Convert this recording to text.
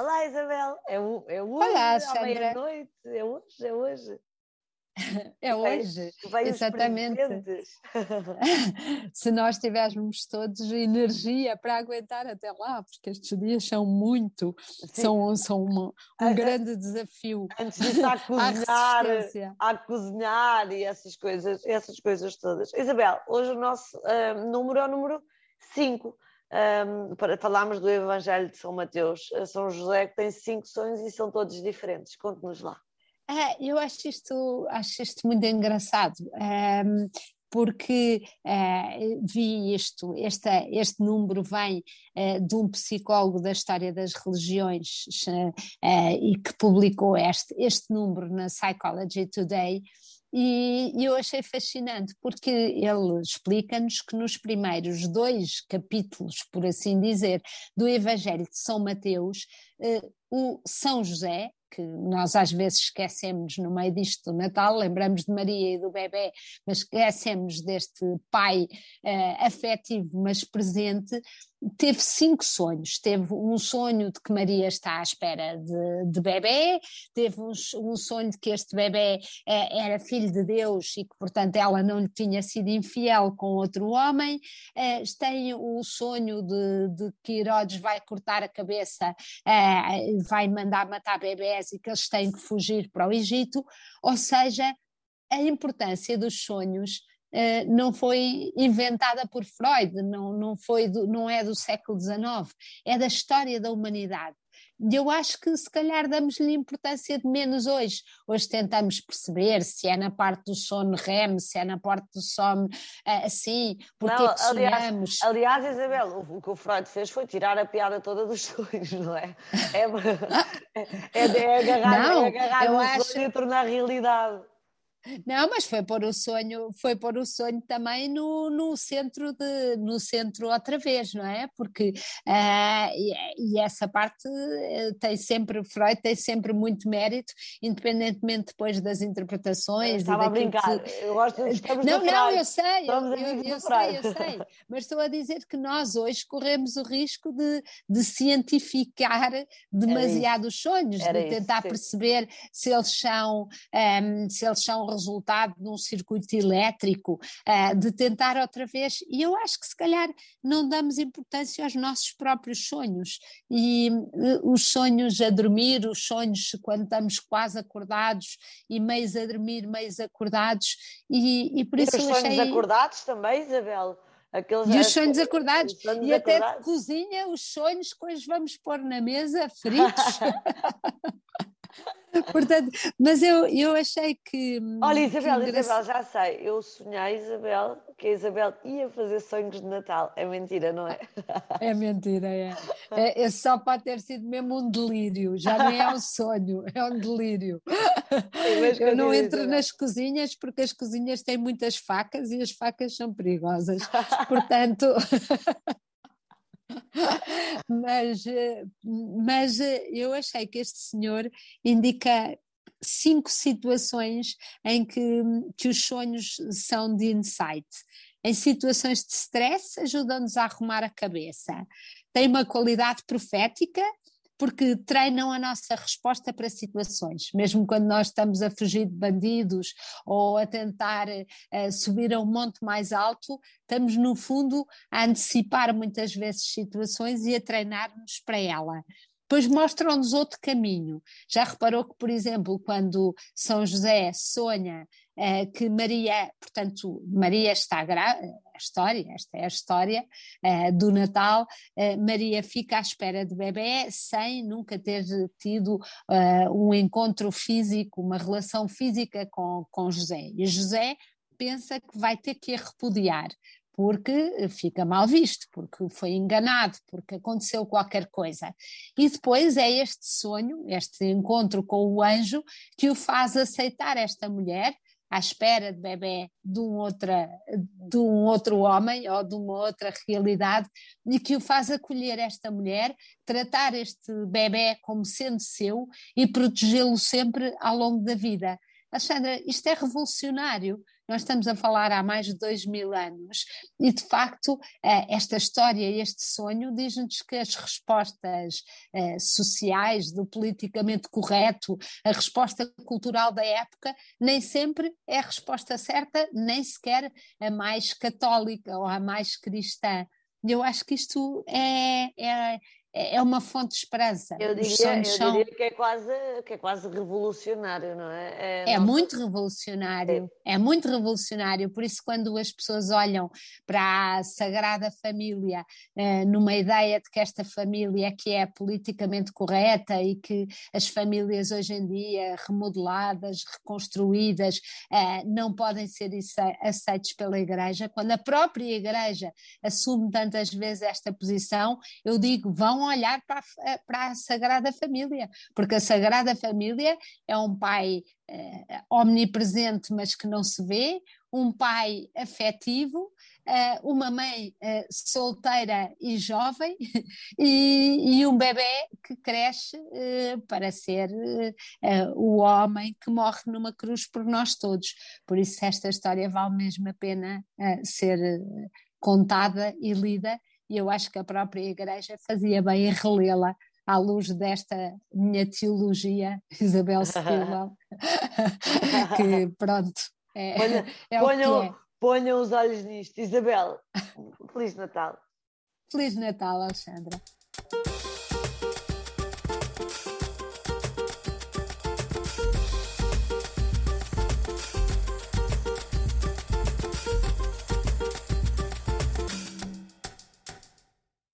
Olá, Isabel. É, é hoje, Olá, à meia-noite. É hoje, é hoje. É hoje, exatamente. Se nós tivéssemos todos energia para aguentar até lá, porque estes dias são muito, Sim. são, são uma, um ah, grande desafio. Antes disso, a cozinhar, a cozinhar e essas coisas, essas coisas todas. Isabel, hoje o nosso uh, número é o número 5. Um, para falarmos do Evangelho de São Mateus, São José, que tem cinco sonhos e são todos diferentes. Conte-nos lá. É, eu acho isto, acho isto muito engraçado. Um, porque uh, vi isto, este, número vem uh, de um psicólogo da história das religiões e que publicou este, este número na Psychology Today. E, e eu achei fascinante porque ele explica-nos que nos primeiros dois capítulos, por assim dizer, do Evangelho de São Mateus, o São José, que nós às vezes esquecemos no meio disto do Natal, lembramos de Maria e do bebê, mas esquecemos deste pai uh, afetivo, mas presente, teve cinco sonhos. Teve um sonho de que Maria está à espera de, de bebê, teve um, um, sonho de que este bebê eh, era filho de Deus e que, portanto, ela não lhe tinha sido infiel com outro homem. Eh, tem o sonho de, de, que Herodes vai cortar a cabeça, eh, vai mandar matar bebés e que eles têm que fugir para o Egito. Ou seja, a importância dos sonhos não foi inventada por Freud, não, não, foi do, não é do século XIX, é da história da humanidade. E eu acho que se calhar damos-lhe importância de menos hoje. Hoje tentamos perceber se é na parte do sono REM, se é na parte do sono uh, assim, porque não, é que aliás, aliás, Isabel, o, o, que o Freud fez foi tirar a piada toda dos sonhos, não é? É, é, é, é agarrar, não, é agarrar o acho... e tornar realidade. Não, mas foi pôr o sonho, foi pôr o sonho também no, no centro de, no centro outra vez, não é? Porque uh, e, e, essa parte eh, tem sempre, Freud tem sempre muito mérito, independentemente depois das interpretações. Eu estava a brincar, que... eu gosto de Não, não, eu sei, eu, eu, eu sei, eu sei, mas estou a dizer que nós hoje corremos o risco de, de cientificar demasiado os sonhos, Era de tentar isso, perceber se eles são, um, ehm, se eles são resultado de um circuito elétrico, uh, de tentar outra vez. E eu acho que se calhar não damos importância aos nossos próprios sonhos. E uh, os sonhos a dormir, os sonhos quando estamos quase acordados e meios a dormir, meios acordados. E, e por isso e os sonhos achei... acordados também, Isabel? Aqueles e os sonhos acordados, os sonhos e acordados. até de cozinha, os sonhos que hoje vamos pôr na mesa, fritos. Portanto, mas eu, eu achei que. Olha, Isabel, que Isabel, já sei. Eu sonhei, Isabel, que a Isabel ia fazer sonhos de Natal. É mentira, não é? É mentira, é. é, é só para ter sido mesmo um delírio. Já nem é um sonho, é um delírio. Sim, eu não entro Isabel. nas cozinhas porque as cozinhas têm muitas facas e as facas são perigosas. Portanto. mas, eh, mas eh, eu achei que este senhor indica cinco situações em que, que os sonhos são de insight. Em situações de stress, ajudam-nos a arrumar a cabeça. Tem uma qualidade profética, porque treinam a nossa resposta para situações, mesmo quando nós estamos a fugir de bandidos ou a tentar uh, subir a um monte mais alto, estamos no fundo a antecipar muitas vezes situações e a treinar-nos para ela. Depois mostram-nos outro caminho. Já reparou que, por exemplo, quando São José sonha que Maria, portanto, Maria está grávida, a história, esta é a história uh, do Natal, uh, Maria fica à espera de bebê sem nunca ter tido um encontro físico, uma relação física com, com José. E José pensa que vai ter que a repudiar, porque fica mal visto, porque foi enganado, porque aconteceu qualquer coisa. E depois é este sonho, este encontro com o anjo, que o faz aceitar esta mulher à espera de bebê de um, outra, de um outro homem ou de uma outra realidade e que o faz acolher esta mulher, tratar este bebê como sendo seu e protegê-lo sempre ao longo da vida. Alexandra, isto é revolucionário. Nós estamos a falar há mais de dois mil anos e, de facto, eh, esta história, este sonho, diz-nos que as respostas eh, sociais, do politicamente correto, a resposta cultural da época, nem sempre é a resposta certa, nem sequer a mais católica ou a mais cristã. Eu acho que isto é, é, é, é uma fonte de esperança. Eu diria, eu diria que, é quase, que é quase revolucionário, não é? É, é muito revolucionário, é. é muito revolucionário. Por isso, quando as pessoas olham para a Sagrada Família, eh, numa ideia de que esta família é que é politicamente correta e que as famílias hoje em dia, remodeladas, reconstruídas, eh, não podem ser aceitas pela Igreja, quando a própria Igreja assume tantas vezes esta posição, eu digo, vão olhar para a, para a Sagrada Família, porque a Sagrada Família é um pai eh, omnipresente, mas que não se vê, um pai afetivo, eh, uma mãe eh, solteira e jovem e, e, um bebê que cresce eh, para ser eh, o homem que morre numa cruz por nós todos. Por isso, esta história vale mesmo a pena eh, ser contada e lida e eu acho que a própria Igreja fazia bem em relê-la à luz desta minha teologia, Isabel Stilwell, que pronto, é, ponham, é ponham, é. ponham os olhos nisto. Isabel, Feliz Natal. Feliz Natal, Alexandra.